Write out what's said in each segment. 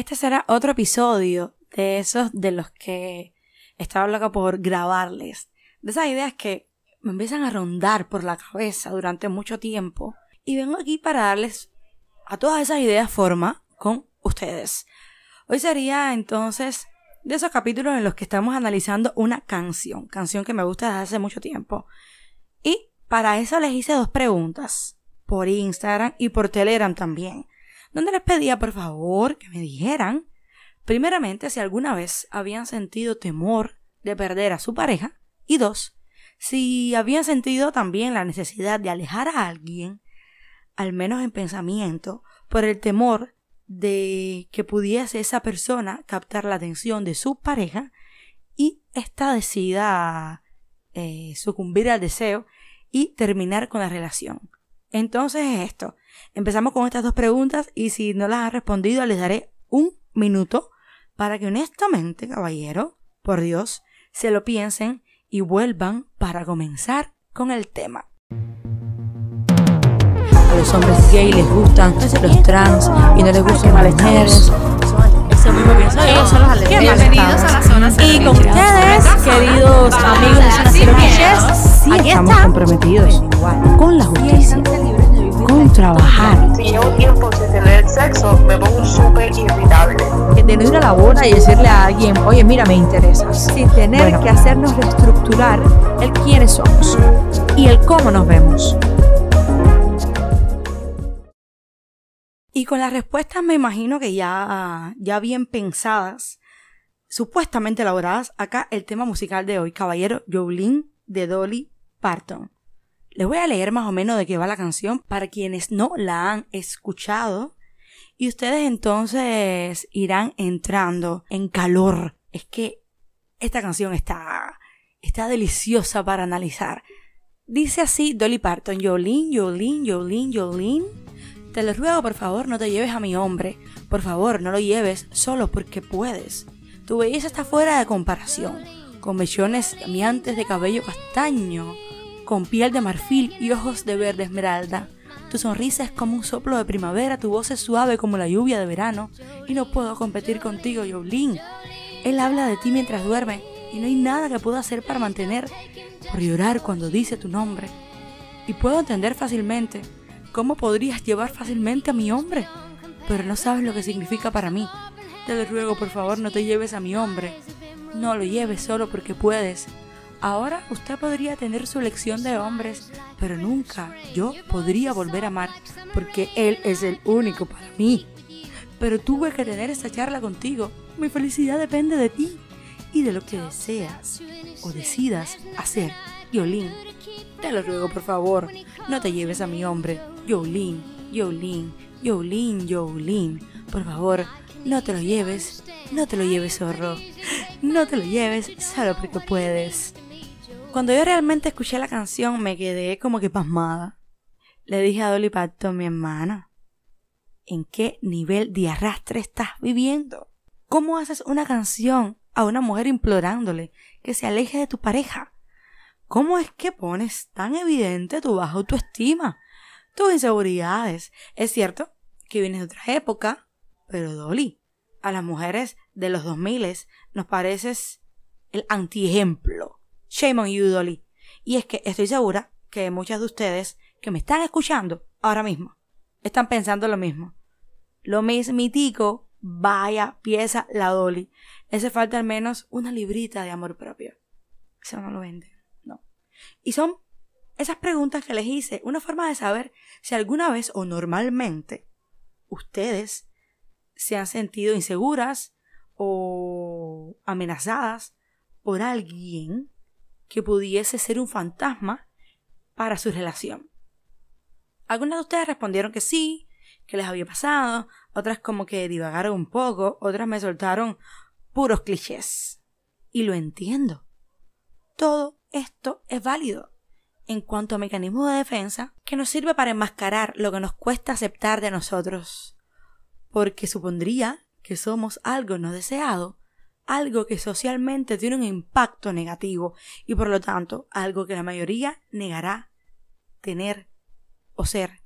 Este será otro episodio de esos de los que estaba loca por grabarles. De esas ideas que me empiezan a rondar por la cabeza durante mucho tiempo. Y vengo aquí para darles a todas esas ideas forma con ustedes. Hoy sería entonces de esos capítulos en los que estamos analizando una canción, canción que me gusta desde hace mucho tiempo. Y para eso les hice dos preguntas, por Instagram y por Telegram también, donde les pedía por favor que me dijeran, primeramente, si alguna vez habían sentido temor de perder a su pareja, y dos, si habían sentido también la necesidad de alejar a alguien, al menos en pensamiento, por el temor de que pudiese esa persona captar la atención de su pareja y ésta decida eh, sucumbir al deseo y terminar con la relación. Entonces esto. Empezamos con estas dos preguntas y si no las han respondido les daré un minuto para que honestamente, caballero, por Dios, se lo piensen y vuelvan para comenzar con el tema. A los hombres gay les gustan los trans y no les gustan las mujeres. Eso mismo pienso yo. Bienvenidos a la zona Y con ustedes, queridos amigos de Zona Cero Clichés, sí estamos comprometidos con la justicia, con trabajar. Si llevo tiempo sin tener sexo, me pongo súper irritable. de no ir a la boda y decirle a alguien, oye, mira, me interesas, sin tener que hacernos reestructurar el quiénes somos y el cómo nos vemos. Y con las respuestas me imagino que ya, ya bien pensadas, supuestamente elaboradas, acá el tema musical de hoy, Caballero Jolene de Dolly Parton. Les voy a leer más o menos de qué va la canción para quienes no la han escuchado y ustedes entonces irán entrando en calor. Es que esta canción está, está deliciosa para analizar. Dice así Dolly Parton, Jolene, Jolene, Jolene, Jolene. Te lo ruego, por favor, no te lleves a mi hombre. Por favor, no lo lleves solo porque puedes. Tu belleza está fuera de comparación, con mechones llameantes de cabello castaño, con piel de marfil y ojos de verde esmeralda. Tu sonrisa es como un soplo de primavera, tu voz es suave como la lluvia de verano, y no puedo competir contigo, Jolene. Él habla de ti mientras duerme, y no hay nada que pueda hacer para mantener por llorar cuando dice tu nombre. Y puedo entender fácilmente cómo podrías llevar fácilmente a mi hombre, pero no sabes lo que significa para mí. Te lo ruego, por favor, no te lleves a mi hombre. No lo lleves solo porque puedes. Ahora usted podría tener su elección de hombres, pero nunca yo podría volver a amar, porque él es el único para mí. Pero tuve que tener esta charla contigo. Mi felicidad depende de ti y de lo que deseas o decidas hacer, Yolín. Te lo ruego, por favor, no te lleves a mi hombre, Yolín, Yolín, Yolín, Yolín. Por favor, no te lo lleves, no te lo lleves, zorro. No te lo lleves solo porque puedes. Cuando yo realmente escuché la canción me quedé como que pasmada. Le dije a Dolly Parton, mi hermana, ¿en qué nivel de arrastre estás viviendo? ¿Cómo haces una canción a una mujer implorándole que se aleje de tu pareja? ¿Cómo es que pones tan evidente tu baja autoestima, tus inseguridades? Es cierto que vienes de otra época, pero Dolly, a las mujeres de los 2000 nos pareces el antiejemplo. Shame on you, Dolly. Y es que estoy segura que muchas de ustedes que me están escuchando ahora mismo están pensando lo mismo. Lo mismitico, vaya pieza la Dolly. Ese falta al menos una librita de amor propio. Eso no lo vende, no. Y son esas preguntas que les hice una forma de saber si alguna vez o normalmente ustedes se han sentido inseguras o amenazadas por alguien que pudiese ser un fantasma para su relación. Algunas de ustedes respondieron que sí, que les había pasado, otras como que divagaron un poco, otras me soltaron puros clichés. Y lo entiendo. Todo esto es válido en cuanto a mecanismo de defensa que nos sirve para enmascarar lo que nos cuesta aceptar de nosotros, porque supondría que somos algo no deseado, algo que socialmente tiene un impacto negativo y por lo tanto algo que la mayoría negará tener o ser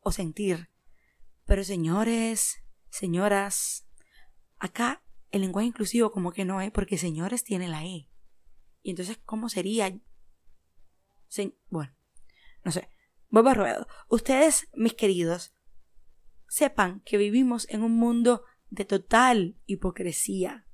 o sentir. Pero señores, señoras, Acá el lenguaje inclusivo como que no es, porque señores tiene la E. Y entonces, ¿cómo sería? bueno, no sé. Vuelvo a ruedo. Ustedes, mis queridos, sepan que vivimos en un mundo de total hipocresía,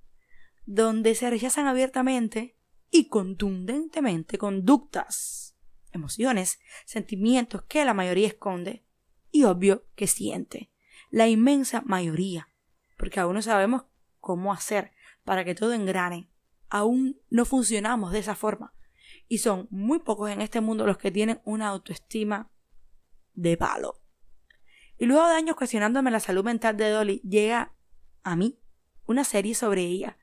donde se rechazan abiertamente y contundentemente conductas, emociones, sentimientos que la mayoría esconde y obvio que siente. La inmensa mayoría, porque aún no sabemos cómo hacer para que todo engrane. Aún no funcionamos de esa forma. Y son muy pocos en este mundo los que tienen una autoestima de palo. Y luego de años cuestionándome la salud mental de Dolly, llega a mí una serie sobre ella,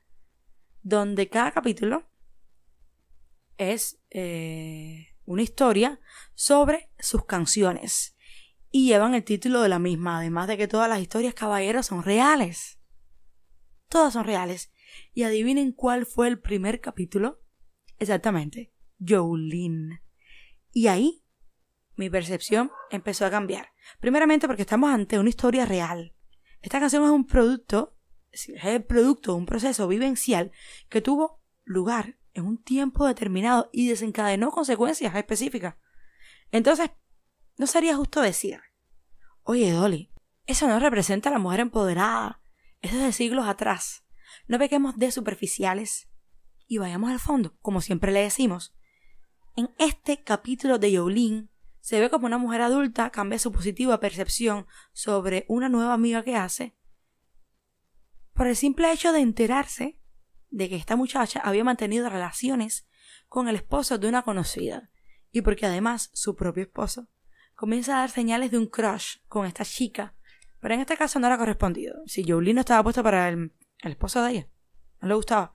donde cada capítulo es eh, una historia sobre sus canciones y llevan el título de la misma, además de que todas las historias caballeros son reales. Todas son reales. Y adivinen cuál fue el primer capítulo. Exactamente, Jolene. Y ahí mi percepción empezó a cambiar. Primeramente porque estamos ante una historia real. Esta canción es un producto, es el producto de un proceso vivencial que tuvo lugar en un tiempo determinado y desencadenó consecuencias específicas. Entonces, no sería justo decir, oye Dolly, eso no representa a la mujer empoderada, eso es de siglos atrás. No pequemos de superficiales y vayamos al fondo, como siempre le decimos. En este capítulo de Yolene se ve como una mujer adulta cambia su positiva percepción sobre una nueva amiga que hace por el simple hecho de enterarse de que esta muchacha había mantenido relaciones con el esposo de una conocida y porque además su propio esposo comienza a dar señales de un crush con esta chica, pero en este caso no era correspondido. Si Jolene no estaba puesta para el, el esposo de ella, no le gustaba.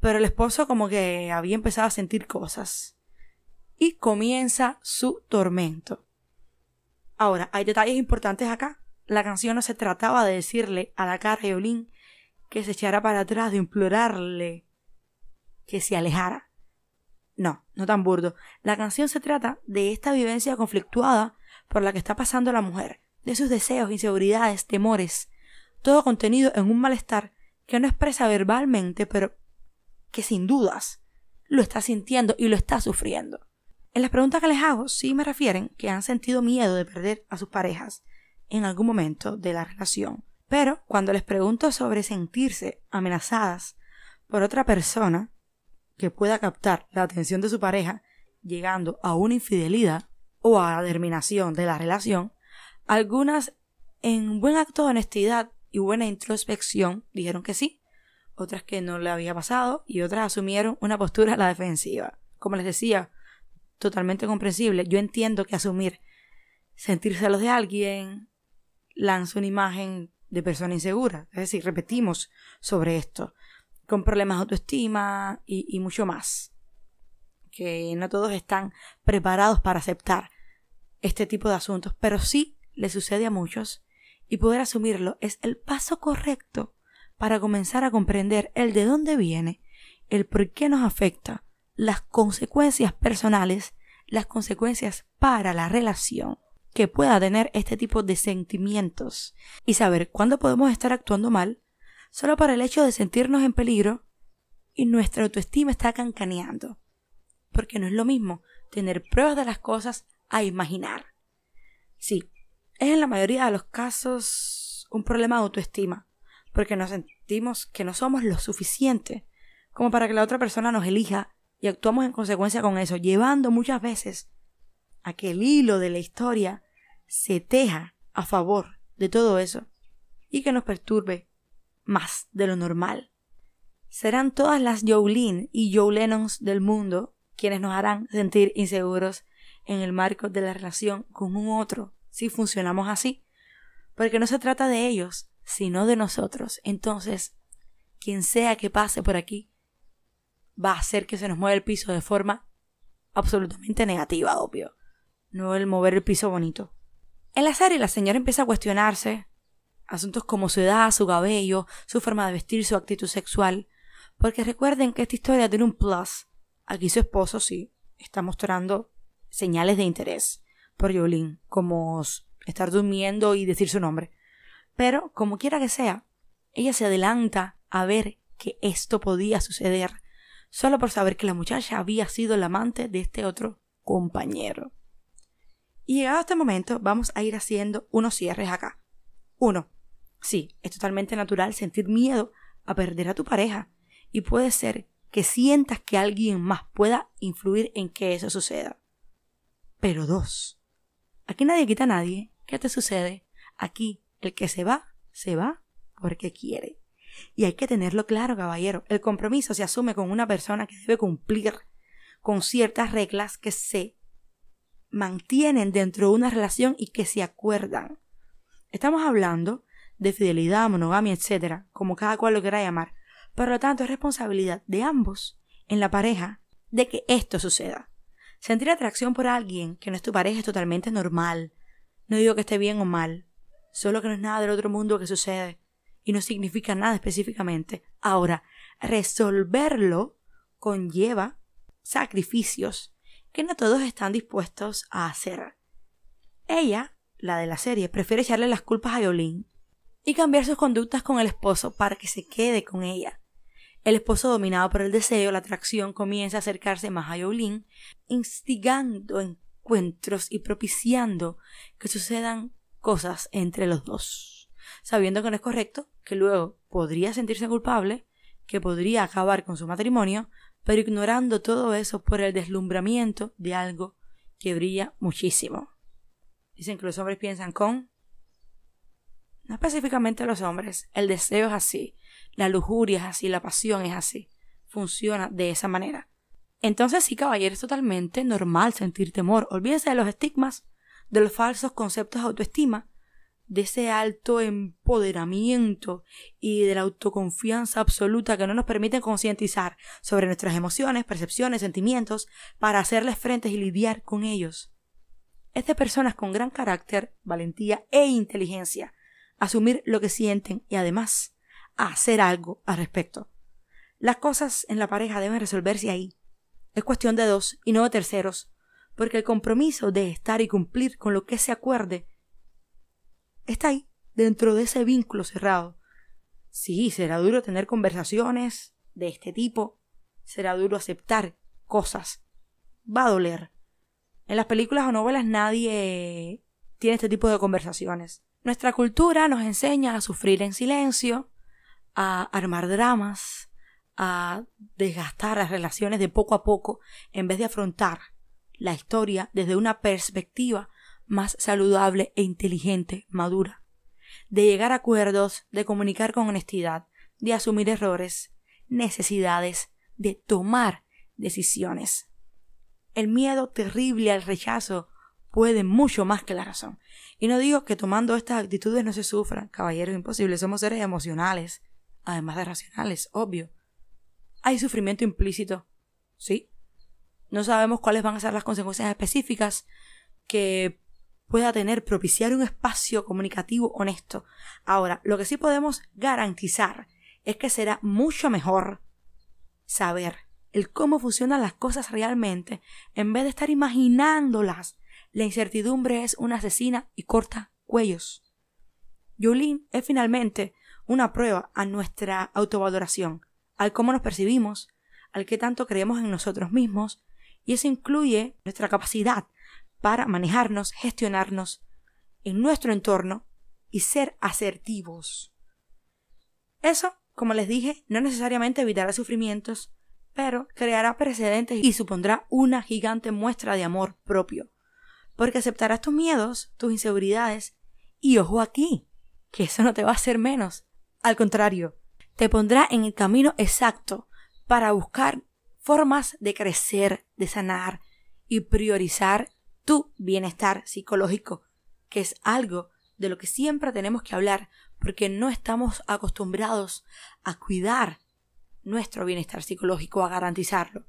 Pero el esposo como que había empezado a sentir cosas y comienza su tormento. Ahora, hay detalles importantes acá. La canción no se trataba de decirle a la cara de Olin que se echara para atrás, de implorarle que se alejara. No, no tan burdo. La canción se trata de esta vivencia conflictuada por la que está pasando la mujer, de sus deseos, inseguridades, temores, todo contenido en un malestar que no expresa verbalmente, pero que sin dudas lo está sintiendo y lo está sufriendo. En las preguntas que les hago, sí me refieren que han sentido miedo de perder a sus parejas en algún momento de la relación. Pero cuando les pregunto sobre sentirse amenazadas por otra persona que pueda captar la atención de su pareja, llegando a una infidelidad o a la terminación de la relación, algunas en buen acto de honestidad y buena introspección dijeron que sí, otras que no le había pasado y otras asumieron una postura a la defensiva. Como les decía, totalmente comprensible. Yo entiendo que asumir sentir celos de alguien lanza una imagen de persona insegura. Es decir, repetimos sobre esto, con problemas de autoestima y, y mucho más. Que no todos están preparados para aceptar este tipo de asuntos, pero sí le sucede a muchos y poder asumirlo es el paso correcto para comenzar a comprender el de dónde viene, el por qué nos afecta las consecuencias personales, las consecuencias para la relación que pueda tener este tipo de sentimientos y saber cuándo podemos estar actuando mal solo para el hecho de sentirnos en peligro y nuestra autoestima está cancaneando. Porque no es lo mismo tener pruebas de las cosas a imaginar. Sí, es en la mayoría de los casos un problema de autoestima, porque nos sentimos que no somos lo suficiente como para que la otra persona nos elija y actuamos en consecuencia con eso, llevando muchas veces a que el hilo de la historia se teja a favor de todo eso y que nos perturbe más de lo normal. Serán todas las Jolene y Joe del mundo quienes nos harán sentir inseguros en el marco de la relación con un otro si funcionamos así, porque no se trata de ellos, sino de nosotros. Entonces, quien sea que pase por aquí, va a hacer que se nos mueva el piso de forma absolutamente negativa, obvio. No el mover el piso bonito. En la serie la señora empieza a cuestionarse asuntos como su edad, su cabello, su forma de vestir, su actitud sexual. Porque recuerden que esta historia tiene un plus. Aquí su esposo sí está mostrando señales de interés por Yolín, como estar durmiendo y decir su nombre. Pero, como quiera que sea, ella se adelanta a ver que esto podía suceder, solo por saber que la muchacha había sido el amante de este otro compañero. Y llegado a este momento, vamos a ir haciendo unos cierres acá. Uno, sí, es totalmente natural sentir miedo a perder a tu pareja, y puede ser que sientas que alguien más pueda influir en que eso suceda. Pero dos, aquí nadie quita a nadie. ¿Qué te sucede? Aquí el que se va, se va porque quiere. Y hay que tenerlo claro, caballero. El compromiso se asume con una persona que debe cumplir con ciertas reglas que se mantienen dentro de una relación y que se acuerdan. Estamos hablando de fidelidad, monogamia, etc., como cada cual lo quiera llamar. Por lo tanto, es responsabilidad de ambos en la pareja de que esto suceda. Sentir atracción por alguien que no es tu pareja es totalmente normal. No digo que esté bien o mal, solo que no es nada del otro mundo que sucede y no significa nada específicamente. Ahora, resolverlo conlleva sacrificios que no todos están dispuestos a hacer. Ella, la de la serie, prefiere echarle las culpas a Yolín y cambiar sus conductas con el esposo para que se quede con ella. El esposo, dominado por el deseo, la atracción, comienza a acercarse más a Yolín, instigando encuentros y propiciando que sucedan cosas entre los dos, sabiendo que no es correcto, que luego podría sentirse culpable, que podría acabar con su matrimonio, pero ignorando todo eso por el deslumbramiento de algo que brilla muchísimo. Dicen que los hombres piensan con... No específicamente los hombres, el deseo es así, la lujuria es así, la pasión es así, funciona de esa manera. Entonces sí, caballero, es totalmente normal sentir temor. Olvídense de los estigmas, de los falsos conceptos de autoestima, de ese alto empoderamiento y de la autoconfianza absoluta que no nos permiten concientizar sobre nuestras emociones, percepciones, sentimientos para hacerles frente y lidiar con ellos. Es de personas con gran carácter, valentía e inteligencia asumir lo que sienten y además hacer algo al respecto. Las cosas en la pareja deben resolverse ahí. Es cuestión de dos y no de terceros, porque el compromiso de estar y cumplir con lo que se acuerde está ahí, dentro de ese vínculo cerrado. Sí, será duro tener conversaciones de este tipo, será duro aceptar cosas, va a doler. En las películas o novelas nadie tiene este tipo de conversaciones. Nuestra cultura nos enseña a sufrir en silencio, a armar dramas, a desgastar las relaciones de poco a poco en vez de afrontar la historia desde una perspectiva más saludable e inteligente, madura, de llegar a acuerdos, de comunicar con honestidad, de asumir errores, necesidades, de tomar decisiones. El miedo terrible al rechazo puede mucho más que la razón. Y no digo que tomando estas actitudes no se sufra, caballeros imposibles, somos seres emocionales, además de racionales, obvio. Hay sufrimiento implícito, sí. No sabemos cuáles van a ser las consecuencias específicas que pueda tener propiciar un espacio comunicativo honesto. Ahora, lo que sí podemos garantizar es que será mucho mejor saber el cómo funcionan las cosas realmente en vez de estar imaginándolas. La incertidumbre es una asesina y corta cuellos. Yulín es finalmente una prueba a nuestra autovaloración, al cómo nos percibimos, al que tanto creemos en nosotros mismos, y eso incluye nuestra capacidad para manejarnos, gestionarnos en nuestro entorno y ser asertivos. Eso, como les dije, no necesariamente evitará sufrimientos, pero creará precedentes y supondrá una gigante muestra de amor propio, porque aceptarás tus miedos, tus inseguridades, y ojo aquí, que eso no te va a hacer menos, al contrario, te pondrá en el camino exacto para buscar formas de crecer, de sanar y priorizar tu bienestar psicológico, que es algo de lo que siempre tenemos que hablar porque no estamos acostumbrados a cuidar nuestro bienestar psicológico, a garantizarlo.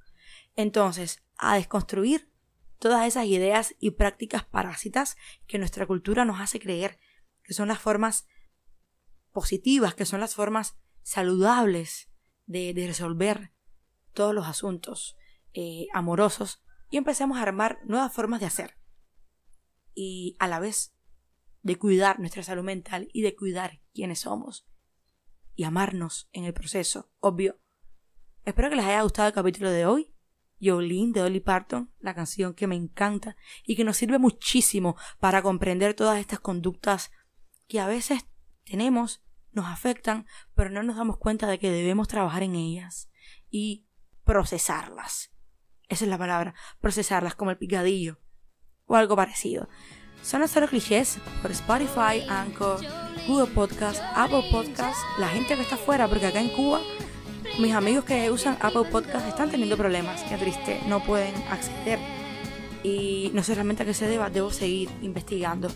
Entonces, a desconstruir todas esas ideas y prácticas parásitas que nuestra cultura nos hace creer que son las formas positivas, que son las formas saludables de, resolver todos los asuntos eh, amorosos y empecemos a armar nuevas formas de hacer. Y a la vez de cuidar nuestra salud mental y de cuidar quiénes somos. y amarnos en el proceso, obvio. Espero que les haya gustado el capítulo de hoy. Jolene de Dolly Parton, la canción que me encanta y que nos sirve muchísimo para comprender todas estas conductas que a veces tenemos, nos afectan, pero no nos damos cuenta de que debemos trabajar en ellas y procesarlas. Esa es la palabra, procesarlas como el picadillo o algo parecido. Son los clichés por Spotify, Anchor, Google Podcast, Apple Podcast, la gente que está afuera, porque acá en Cuba mis amigos que usan Apple Podcast están teniendo problemas, qué triste, no pueden acceder. Y no sé realmente a qué se deba, debo seguir investigando.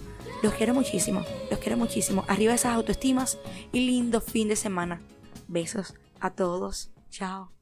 Los quiero muchísimo, los quiero muchísimo. Arriba esas autoestimas y lindo fin de semana. Besos a todos. Chao.